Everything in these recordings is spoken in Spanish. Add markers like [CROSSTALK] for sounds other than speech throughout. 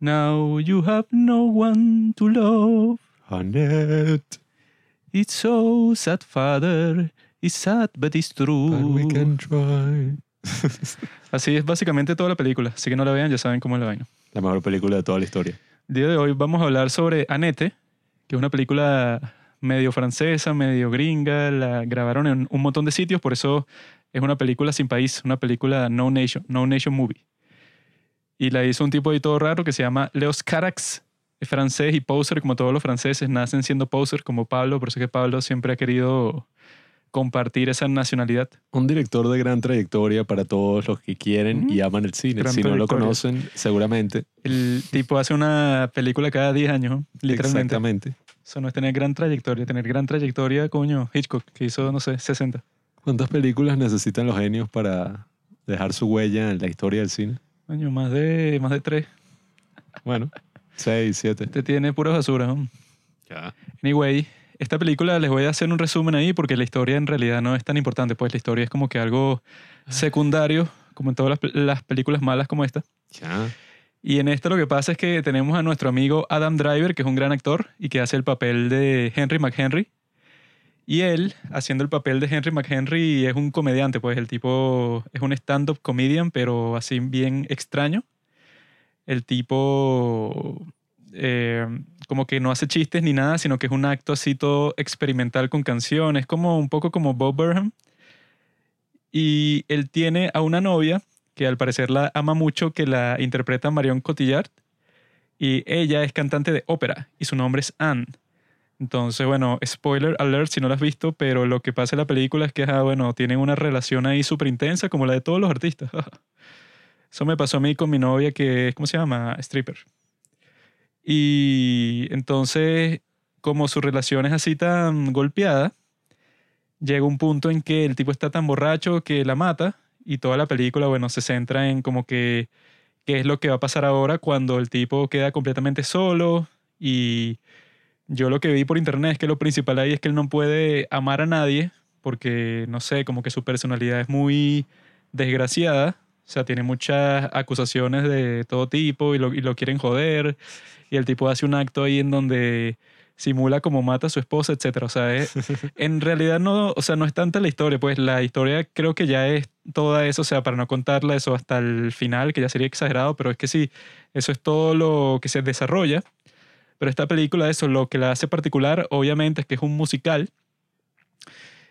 Now you have no one to love. Annette, It's so sad, father. It's sad, but it's true. but we can try. [LAUGHS] Así es básicamente toda la película. Así que no la vean, ya saben cómo es la vaina. La mejor película de toda la historia. El día de hoy vamos a hablar sobre Annette, que es una película medio francesa, medio gringa. La grabaron en un montón de sitios, por eso es una película sin país, una película no nation, no nation movie. Y la hizo un tipo ahí todo raro que se llama Leos Carax. Es francés y poser, como todos los franceses, nacen siendo poser, como Pablo, por eso que Pablo siempre ha querido compartir esa nacionalidad. Un director de gran trayectoria para todos los que quieren y aman el cine. Gran si no lo conocen, seguramente. El tipo hace una película cada 10 años, literalmente. Exactamente. Eso no es tener gran trayectoria. Tener gran trayectoria, coño, Hitchcock, que hizo, no sé, 60. ¿Cuántas películas necesitan los genios para dejar su huella en la historia del cine? Coño, más de, más de tres. Bueno, seis, siete. Te tiene pura basura. ¿no? Ya. Anyway, esta película les voy a hacer un resumen ahí porque la historia en realidad no es tan importante. Pues la historia es como que algo secundario, como en todas las, las películas malas como esta. Ya. Y en esto lo que pasa es que tenemos a nuestro amigo Adam Driver, que es un gran actor y que hace el papel de Henry McHenry. Y él, haciendo el papel de Henry McHenry, es un comediante, pues el tipo es un stand-up comedian, pero así bien extraño. El tipo eh, como que no hace chistes ni nada, sino que es un acto así todo experimental con canciones, como un poco como Bob Burnham. Y él tiene a una novia que al parecer la ama mucho, que la interpreta Marion Cotillard. Y ella es cantante de ópera y su nombre es Anne. Entonces, bueno, spoiler alert si no la has visto, pero lo que pasa en la película es que, ah, bueno, tienen una relación ahí súper intensa como la de todos los artistas. [LAUGHS] Eso me pasó a mí con mi novia que es, ¿cómo se llama? Stripper. Y entonces, como su relación es así tan golpeada, llega un punto en que el tipo está tan borracho que la mata y toda la película, bueno, se centra en como que qué es lo que va a pasar ahora cuando el tipo queda completamente solo y yo lo que vi por internet es que lo principal ahí es que él no puede amar a nadie porque, no sé, como que su personalidad es muy desgraciada, o sea, tiene muchas acusaciones de todo tipo y lo, y lo quieren joder y el tipo hace un acto ahí en donde simula como mata a su esposa, etcétera. O sea, es- [LAUGHS] en realidad no, o sea, no es tanta la historia, pues la historia creo que ya es toda eso, o sea, para no contarla eso hasta el final, que ya sería exagerado, pero es que sí, eso es todo lo que se desarrolla. Pero esta película, eso, lo que la hace particular, obviamente, es que es un musical.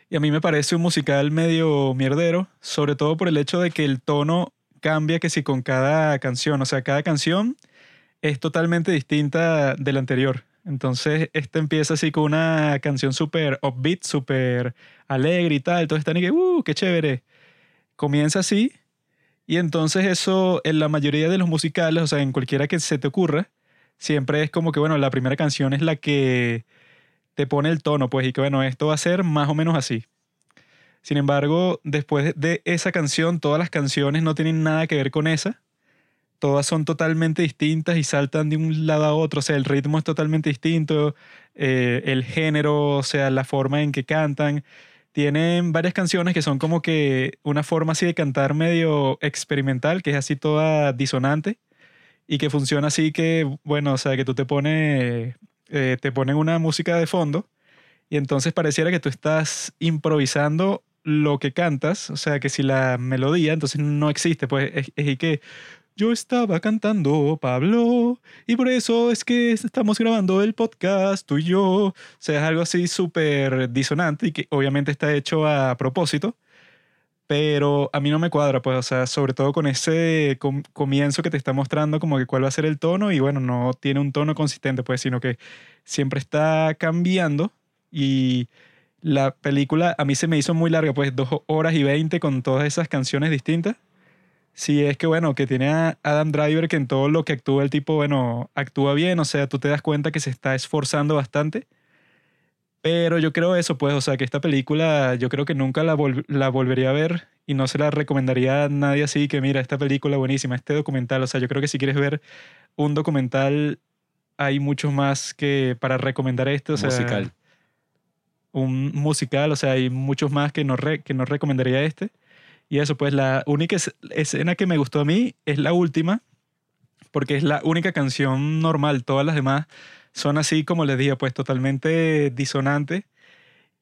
Y a mí me parece un musical medio mierdero, sobre todo por el hecho de que el tono cambia que si con cada canción, o sea, cada canción es totalmente distinta de la anterior. Entonces, este empieza así con una canción súper upbeat, súper alegre y tal. Entonces están y que, ¡uh, qué chévere! Comienza así. Y entonces eso, en la mayoría de los musicales, o sea, en cualquiera que se te ocurra, siempre es como que, bueno, la primera canción es la que te pone el tono, pues, y que, bueno, esto va a ser más o menos así. Sin embargo, después de esa canción, todas las canciones no tienen nada que ver con esa todas son totalmente distintas y saltan de un lado a otro, o sea, el ritmo es totalmente distinto, eh, el género, o sea, la forma en que cantan. Tienen varias canciones que son como que una forma así de cantar medio experimental, que es así toda disonante y que funciona así que, bueno, o sea, que tú te pones, eh, te ponen una música de fondo y entonces pareciera que tú estás improvisando lo que cantas, o sea, que si la melodía, entonces no existe, pues es, es que yo estaba cantando, Pablo, y por eso es que estamos grabando el podcast, tú y yo. O sea, es algo así súper disonante y que obviamente está hecho a propósito, pero a mí no me cuadra, pues, o sea, sobre todo con ese com- comienzo que te está mostrando como que cuál va a ser el tono y bueno, no tiene un tono consistente, pues, sino que siempre está cambiando y la película a mí se me hizo muy larga, pues, dos horas y veinte con todas esas canciones distintas. Sí, es que bueno, que tiene a Adam Driver que en todo lo que actúa el tipo, bueno, actúa bien, o sea, tú te das cuenta que se está esforzando bastante. Pero yo creo eso, pues, o sea, que esta película yo creo que nunca la, vol- la volvería a ver y no se la recomendaría a nadie así que mira, esta película buenísima, este documental, o sea, yo creo que si quieres ver un documental hay muchos más que para recomendar este, o sea, Musical. un musical, o sea, hay muchos más que no, re- que no recomendaría este. Y eso, pues la única es- escena que me gustó a mí es la última, porque es la única canción normal. Todas las demás son así, como les dije, pues totalmente disonantes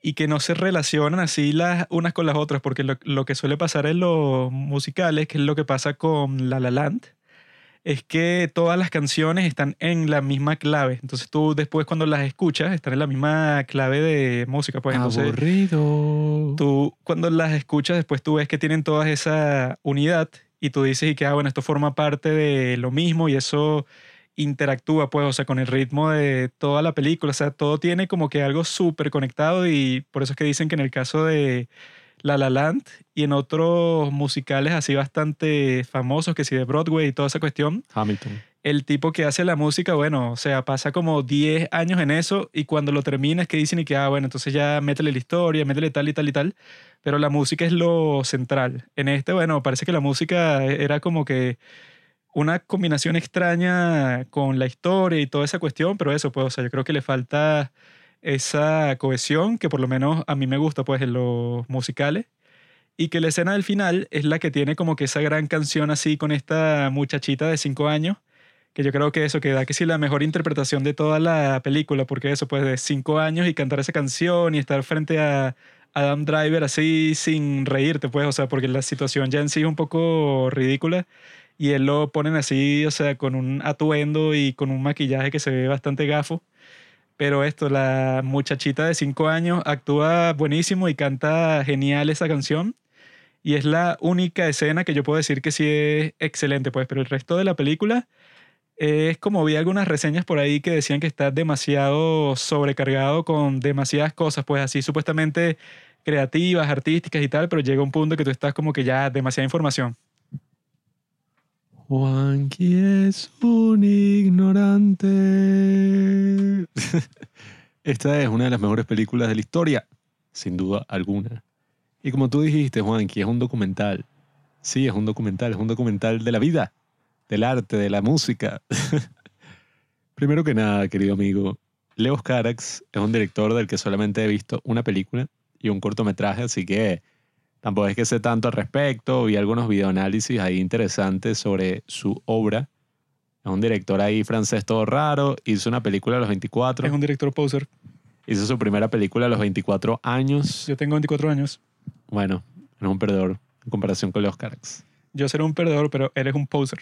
y que no se relacionan así las unas con las otras, porque lo, lo que suele pasar en los musicales, que es lo que pasa con La La Land, es que todas las canciones están en la misma clave. Entonces tú después cuando las escuchas están en la misma clave de música. Pues entonces Aburrido. tú cuando las escuchas después tú ves que tienen toda esa unidad y tú dices y que, ah, bueno, esto forma parte de lo mismo y eso interactúa, pues, o sea, con el ritmo de toda la película. O sea, todo tiene como que algo súper conectado y por eso es que dicen que en el caso de La La Land y en otros musicales así bastante famosos, que sí de Broadway y toda esa cuestión, Hamilton. el tipo que hace la música, bueno, o sea, pasa como 10 años en eso y cuando lo termina es que dicen y que, ah, bueno, entonces ya métele la historia, métele tal y tal y tal, pero la música es lo central. En este, bueno, parece que la música era como que una combinación extraña con la historia y toda esa cuestión, pero eso, pues, o sea, yo creo que le falta esa cohesión que por lo menos a mí me gusta, pues, en los musicales. Y que la escena del final es la que tiene como que esa gran canción así con esta muchachita de cinco años, que yo creo que eso que da que sí la mejor interpretación de toda la película, porque eso, pues, de cinco años y cantar esa canción y estar frente a Adam Driver así sin reírte, pues, o sea, porque la situación ya en sí es un poco ridícula y él lo ponen así, o sea, con un atuendo y con un maquillaje que se ve bastante gafo. Pero esto, la muchachita de 5 años actúa buenísimo y canta genial esa canción. Y es la única escena que yo puedo decir que sí es excelente, pues, pero el resto de la película es como vi algunas reseñas por ahí que decían que está demasiado sobrecargado con demasiadas cosas, pues así supuestamente creativas, artísticas y tal, pero llega un punto que tú estás como que ya demasiada información. Juanqui es un ignorante. [LAUGHS] Esta es una de las mejores películas de la historia, sin duda alguna. Y como tú dijiste, Juanqui, es un documental. Sí, es un documental, es un documental de la vida, del arte, de la música. [LAUGHS] Primero que nada, querido amigo, Leo Carax es un director del que solamente he visto una película y un cortometraje, así que tampoco es que sé tanto al respecto. Vi algunos videoanálisis ahí interesantes sobre su obra. Es un director ahí francés todo raro. Hizo una película a los 24. Es un director poser. Hizo su primera película a los 24 años. Yo tengo 24 años. Bueno, es un perdedor en comparación con Leo Carax. Yo seré un perdedor, pero eres un poser.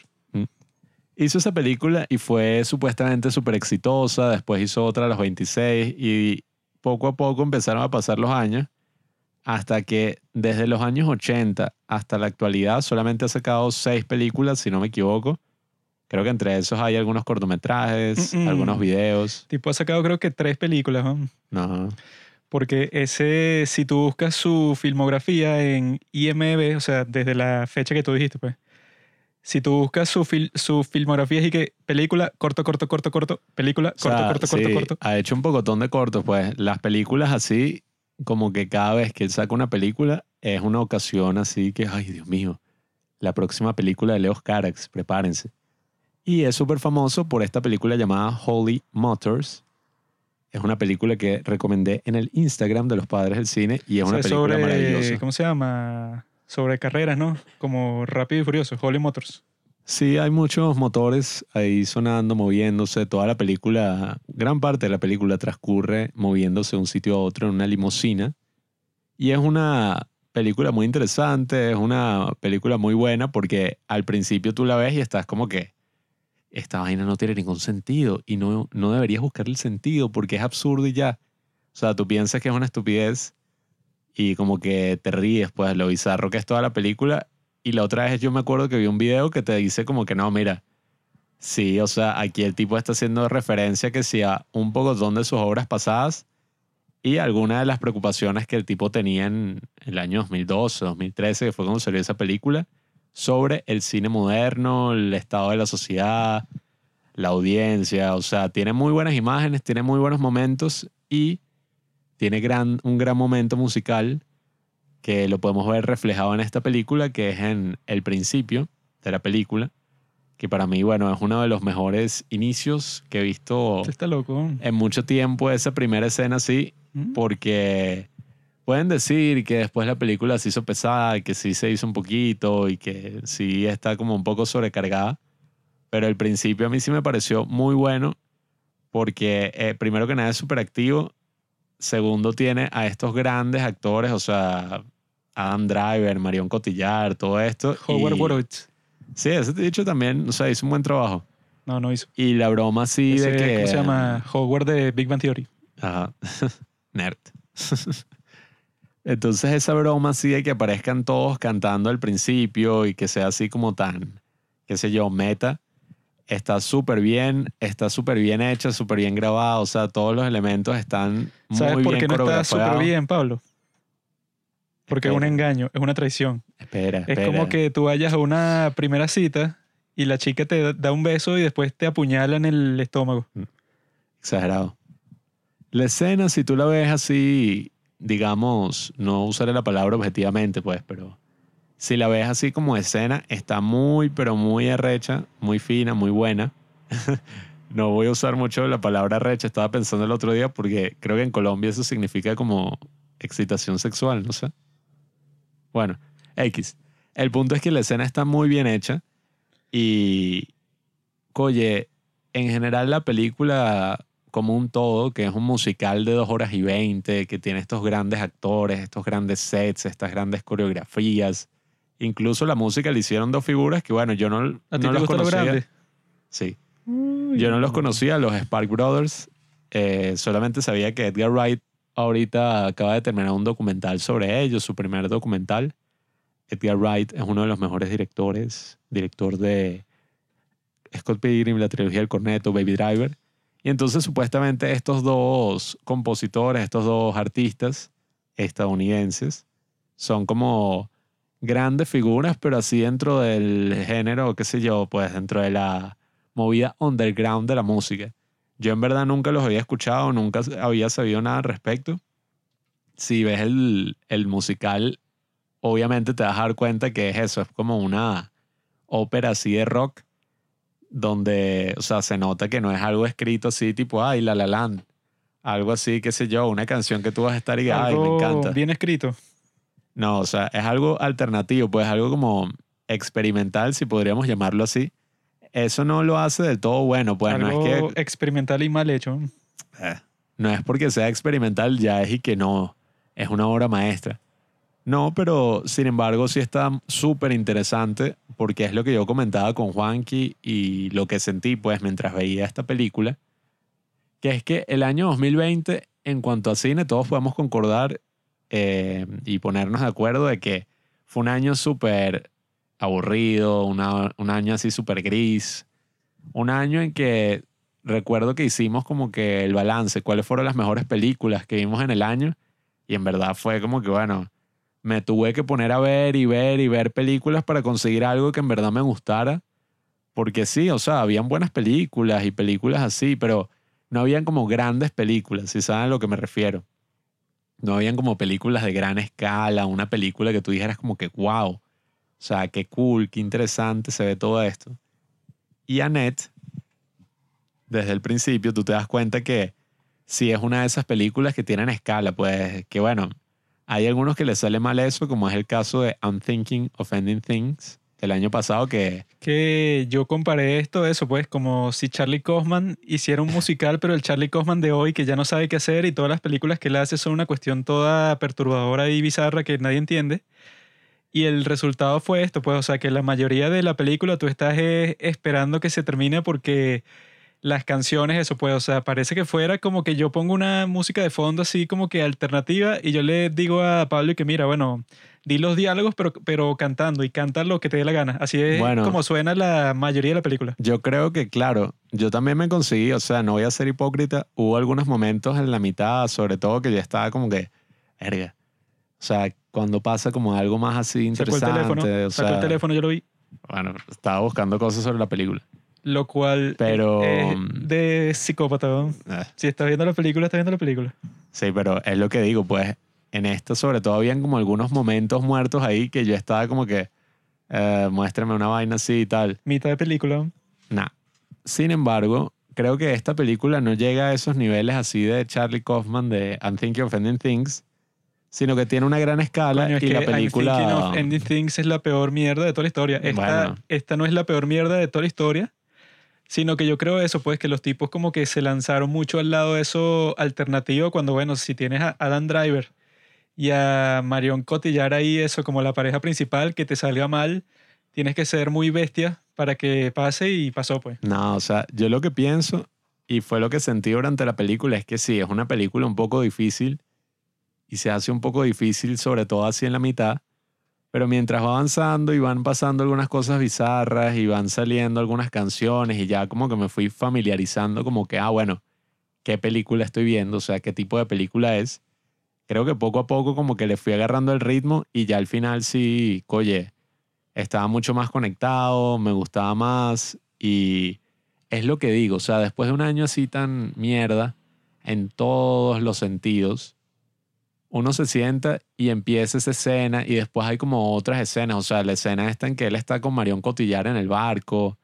Hizo esa película y fue supuestamente súper exitosa. Después hizo otra a los 26 y poco a poco empezaron a pasar los años hasta que desde los años 80 hasta la actualidad solamente ha sacado seis películas, si no me equivoco. Creo que entre esos hay algunos cortometrajes, algunos videos. Tipo, ha sacado creo que tres películas, ¿no? No. Porque ese, si tú buscas su filmografía en IMDb, o sea, desde la fecha que tú dijiste, pues, si tú buscas su, fil- su filmografía es y que película, corto, corto, corto, corto, película, O corto, sea, corto, corto, sí, corto. Ha hecho un pocotón de cortos, pues. Las películas así, como que cada vez que él saca una película, es una ocasión así que, ay, Dios mío, la próxima película de Leo Carax, prepárense. Y es súper famoso por esta película llamada Holy Motors. Es una película que recomendé en el Instagram de los padres del cine y es O una película sobre, maravillosa. ¿cómo se llama? Sobre carreras, ¿no? Como Rápido y Furioso, Holy Motors. Sí, hay muchos motores ahí sonando, moviéndose. Toda la película, gran parte de la película transcurre moviéndose de un sitio a otro en una limusina. Y es una película muy interesante, es una película muy buena porque al principio tú la ves y estás como que esta vaina no tiene ningún sentido y no, no deberías buscar el sentido porque es absurdo y ya. O sea, tú piensas que es una estupidez y como que te ríes, pues, lo bizarro que es toda la película y la otra vez yo me acuerdo que vi un video que te dice como que no, mira, sí, o sea, aquí el tipo está haciendo referencia que sí a un pocotón de sus obras pasadas y algunas de las preocupaciones que el tipo tenía en el año 2012, 2013, que fue cuando salió esa película, sobre el cine moderno, el estado de la sociedad, la audiencia, o sea, tiene muy buenas imágenes, tiene muy buenos momentos y tiene gran, un gran momento musical que lo podemos ver reflejado en esta película, que es en el principio de la película, que para mí, bueno, es uno de los mejores inicios que he visto está loco. en mucho tiempo, esa primera escena así, ¿Mm? porque pueden decir que después la película se hizo pesada, que sí se hizo un poquito y que sí está como un poco sobrecargada, Pero el principio a mí sí me pareció muy bueno porque eh, primero que nada es súper activo. Segundo tiene a estos grandes actores, o sea, Adam Driver, Marion Cotillard, todo esto. Howard y- Wolowitz. Sí, ese dicho también, o sea, hizo un buen trabajo. No, no hizo. Y la broma así Ese, de que... ¿Cómo se llama? Howard de Big Bang Theory. Ajá. [LAUGHS] Nerd. [LAUGHS] Entonces esa broma así de que aparezcan todos cantando al principio y que sea así como tan, qué sé yo, meta, está súper bien, está súper bien hecha, súper bien grabada, o sea, todos los elementos están muy ¿Sabes por bien qué no está súper bien, Pablo? Porque es un engaño, es una traición. Espera, Es espera. como que tú vayas a una primera cita y la chica te da- da un beso y después te apuñala en el estómago. Exagerado. La escena, si tú la ves así, digamos, no usaré la palabra objetivamente, pues, pero si la ves así como escena, está muy, pero muy arrecha, muy fina, muy buena. [LAUGHS] no voy a usar mucho la palabra arrecha, estaba pensando el otro día porque creo que en Colombia eso significa como excitación sexual, no sé. Bueno, X. El punto es que la escena está muy bien hecha y, oye, en general la película como un todo, que es un musical de dos horas y veinte, que tiene estos grandes actores, estos grandes sets, estas grandes coreografías. Incluso la música le hicieron dos figuras que, bueno, yo no, ¿A ti no te los lo conocía. Sí. Yo no los conocía, los Spark Brothers. Eh, solamente sabía que Edgar Wright ahorita acaba de terminar un documental sobre ellos, su primer documental. Edgar Wright es uno de los mejores directores, director de Scott Pilgrim, la trilogía del corneto, Baby Driver. Y entonces supuestamente estos dos compositores, estos dos artistas estadounidenses, son como grandes figuras, pero así dentro del género, qué sé yo, pues dentro de la movida underground de la música. Yo en verdad nunca los había escuchado, nunca había sabido nada al respecto. Si ves el, el musical, obviamente te vas a dar cuenta que es eso, es como una ópera así de rock, donde, o sea, se nota que no es algo escrito así tipo, ay, La La Land. Algo así, qué sé yo, una canción que tú vas a estar y, ay, me encanta. bien escrito. No, o sea, es algo alternativo, pues algo como experimental, si podríamos llamarlo así. Eso no lo hace del todo bueno, pues algo no es que experimental y mal hecho. eh, no es porque sea experimental ya es y que no es una obra maestra. No, pero sin embargo sí está súper interesante porque es lo que yo comentaba con Juanqui y lo que sentí pues mientras veía esta película, que es que el año 2020 en cuanto a cine todos podemos concordar eh, y ponernos de acuerdo de que fue un año súper aburrido, un año así súper gris, un año en que recuerdo que hicimos como que el balance, cuáles fueron las mejores películas que vimos en el año y en verdad fue como que bueno, me tuve que poner a ver y ver y ver películas para conseguir algo que en verdad me gustara, porque sí, o sea, habían buenas películas y películas así, pero no habían como grandes películas, si saben a lo que me refiero. No habían como películas de gran escala, una película que tú dijeras como que wow, o sea, qué cool, qué interesante se ve todo esto. Y Annette, desde el principio, tú te das cuenta que sí es una de esas películas que tienen escala, pues que bueno, hay algunos que les sale mal eso, como es el caso de I'm Thinking of Things del año pasado, que Que yo comparé esto, eso, pues, como si Charlie Kaufman hiciera un musical, pero el Charlie Kaufman de hoy que ya no sabe qué hacer y todas las películas que él hace son una cuestión toda perturbadora y bizarra que nadie entiende. Y el resultado fue esto, pues, o sea, que la mayoría de la película tú estás eh, esperando que se termine porque las canciones, eso pues, o sea, parece que fuera como que yo pongo una música de fondo así como que alternativa y yo le digo a Pablo y que mira, bueno, di los diálogos pero, pero cantando y canta lo que te dé la gana. Así es Bueno. como suena la mayoría de la película. yo creo que, claro, yo también me conseguí, o sea, no voy a ser hipócrita, hubo algunos momentos en la mitad, sobre todo que yo estaba como que, verga. O sea, cuando pasa como algo más así Sacó el interesante, teléfono, o sacó sea, el teléfono, yo lo vi. bueno, estaba buscando cosas sobre la película. Lo cual Pero- es de psicópata. ¿no? Eh, Si estás viendo la película, estás viendo la película. Sí, pero es lo que digo, pues en esta sobre todo habían como algunos momentos muertos ahí que yo estaba como que, eh, muéstrame una vaina así y tal. Mitad de película. Nah. Sin embargo, creo que esta película no llega a esos niveles así de Charlie Kaufman de I'm Thinking of Ending Things, sino que tiene una gran escala Coño, es y que la I'm Thinking película... of Ending Things es la peor mierda de toda la historia. Esta, Bueno. esta no es la peor mierda de toda la historia, Sino que yo creo eso, pues que los tipos como que se lanzaron mucho al lado de eso alternativo cuando, bueno, si tienes a Adam Driver y a Marion Cotillard ahí, eso como la pareja principal, que te salga mal, tienes que ser muy bestia para que pase y pasó, pues. No, o sea, yo lo que pienso, y fue lo que sentí durante la película, es que sí, es una película un poco difícil y se hace un poco difícil, sobre todo así en la mitad, pero mientras va avanzando y van pasando algunas cosas bizarras y van saliendo algunas canciones y ya como que me fui familiarizando como que, ah, bueno, ¿qué película estoy viendo? O sea, ¿qué tipo de película es? Creo que poco a poco como que le fui agarrando el ritmo y ya al final sí, oye, estaba mucho más conectado, me gustaba más y es lo que digo, o sea, después de un año así tan mierda en todos los sentidos, uno se sienta y empieza esa escena y después hay como otras escenas, o sea, la escena esta en que él está con Marion Cotillar en el barco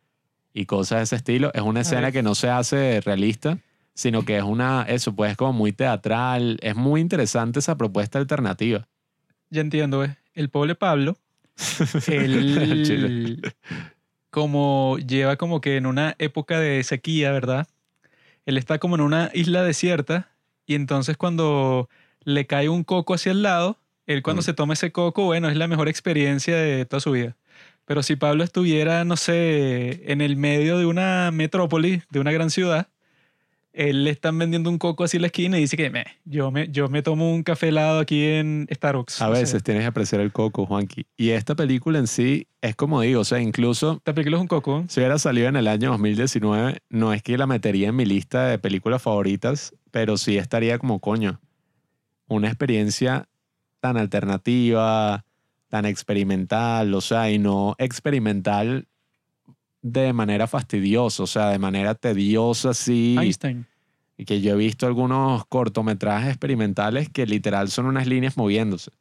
y cosas de ese estilo, es una escena que no se hace realista, sino que es una, eso pues es como muy teatral, es muy interesante esa propuesta alternativa. Ya entiendo, ¿eh? El pobre Pablo, [LAUGHS] él como lleva como que en una época de sequía, ¿verdad? Él está como en una isla desierta y entonces cuando le cae un coco hacia el lado, él cuando Mm. se toma ese coco, bueno, es la mejor experiencia de toda su vida. Pero si Pablo estuviera, no sé, en el medio de una metrópoli, de una gran ciudad, él le están vendiendo un coco así en la esquina y dice que "Meh, yo, me, yo me tomo un café helado aquí en Starbucks. A O sea, veces tienes que apreciar el coco, Juanqui. Y esta película en sí es como digo, o sea, incluso esta película es un coco. si hubiera salido en el año 2019, no es que la metería en mi lista de películas favoritas, pero sí estaría como coño. Una experiencia tan alternativa, tan experimental, o sea, y no experimental de manera fastidiosa, o sea, de manera tediosa, así. Einstein. Y que yo he visto algunos cortometrajes experimentales que literal son unas líneas moviéndose.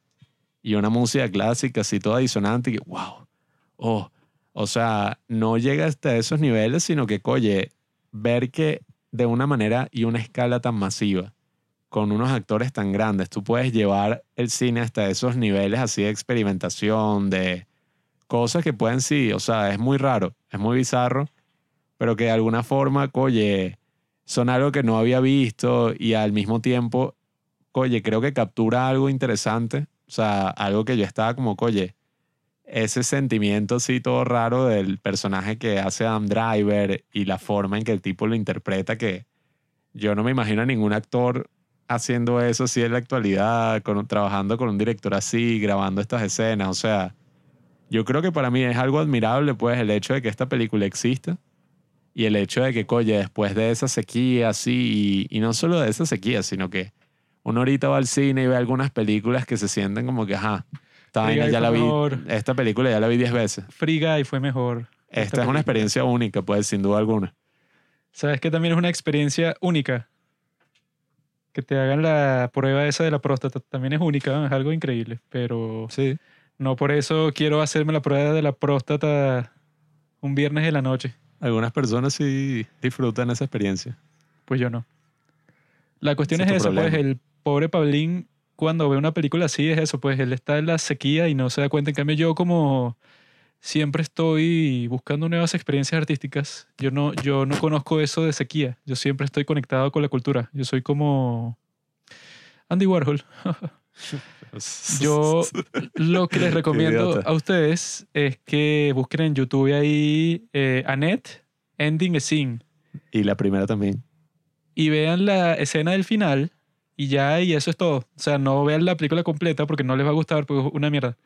Y una música clásica así toda disonante y que, wow, oh. O sea, no llega hasta esos niveles, sino que, oye, ver que de una manera y una escala tan masiva, con unos actores tan grandes, tú puedes llevar el cine hasta esos niveles así de experimentación, de cosas que pueden sí, o sea, es muy raro, es muy bizarro, pero que de alguna forma, oye, son algo que no había visto y al mismo tiempo, oye, creo que captura algo interesante. O sea, algo que yo estaba como, oye, ese sentimiento así todo raro del personaje que hace Adam Driver y la forma en que el tipo lo interpreta, que yo no me imagino a ningún actor haciendo eso así en la actualidad, con, trabajando con un director así, grabando estas escenas. O sea, yo creo que para mí es algo admirable, pues, el hecho de que esta película exista y el hecho de que, oye, después de esa sequía, así, y, y no solo de esa sequía, sino que uno ahorita va al cine y ve algunas películas que se sienten como que, ajá, esta, ya la vi, mejor. esta película ya la vi 10 veces. Free Guy fue mejor. Esta es película. una experiencia única, pues, sin duda alguna. ¿Sabes que también es una experiencia única? Que te hagan la prueba esa de la próstata también es única, es algo increíble, pero Sí. no por eso quiero hacerme la prueba de la próstata un viernes de la noche. Algunas personas sí disfrutan esa experiencia. Pues yo no. La cuestión es es eso, pues problema. el pobre Pablín cuando ve una película así es eso, pues él está en la sequía y no se da cuenta. En cambio yo como siempre estoy buscando nuevas experiencias artísticas, yo no, yo no conozco eso de sequía. Yo siempre estoy conectado con la cultura. Yo soy como Andy Warhol. [LAUGHS] Yo lo que les recomiendo a ustedes es que busquen en YouTube ahí eh, Annette Ending a Scene Y la primera también. y vean la escena del final y ya, y eso es todo. O sea, no vean la película completa porque no les va a gustar, porque es una mierda.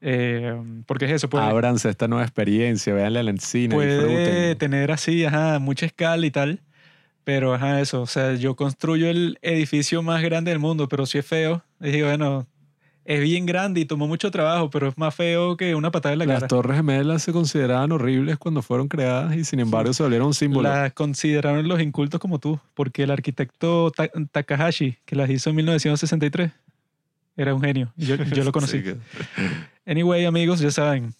Eh, porque es eso, puede, Ábranse esta nueva experiencia, véanla en el cine, puede disfruten. tener así, ajá, mucha escala y tal. Pero, ajá, eso. O sea, yo construyo el edificio más grande del mundo, pero si es feo, digo, bueno, es bien grande y tomó mucho trabajo, pero es más feo que una patada en la Las cara. torres gemelas se consideraban horribles cuando fueron creadas y sin embargo se volvieron un símbolo. Las consideraron los incultos como tú, porque el arquitecto Ta- Takahashi, que las hizo en 1963, era un genio. Yo, [LAUGHS] yo lo conocí. Anyway, amigos, ya saben,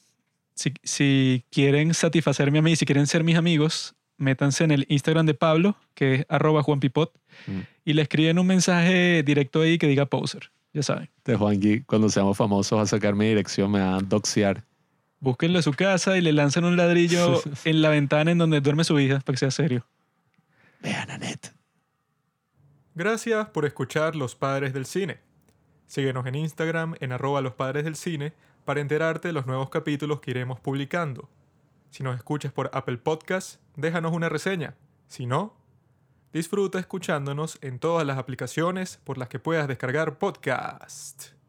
si, si quieren satisfacerme a mí, si quieren ser mis amigos, métanse en el Instagram de Pablo, que es arroba juanpipot, Mm. y le escriben un mensaje directo ahí que diga poser. Ya saben. De Juanqui, cuando seamos famosos va a sacar mi dirección, me va a doxear. Búsquenlo a su casa y le lanzan un ladrillo [LAUGHS] en la ventana en donde duerme su hija, para que sea serio. Vean a Net. Gracias por escuchar Los Padres del Cine. Síguenos en Instagram en arroba los padres del cine para enterarte de los nuevos capítulos que iremos publicando. Si nos escuchas por Apple Podcast, déjanos una reseña. Si no, disfruta escuchándonos en todas las aplicaciones por las que puedas descargar podcast.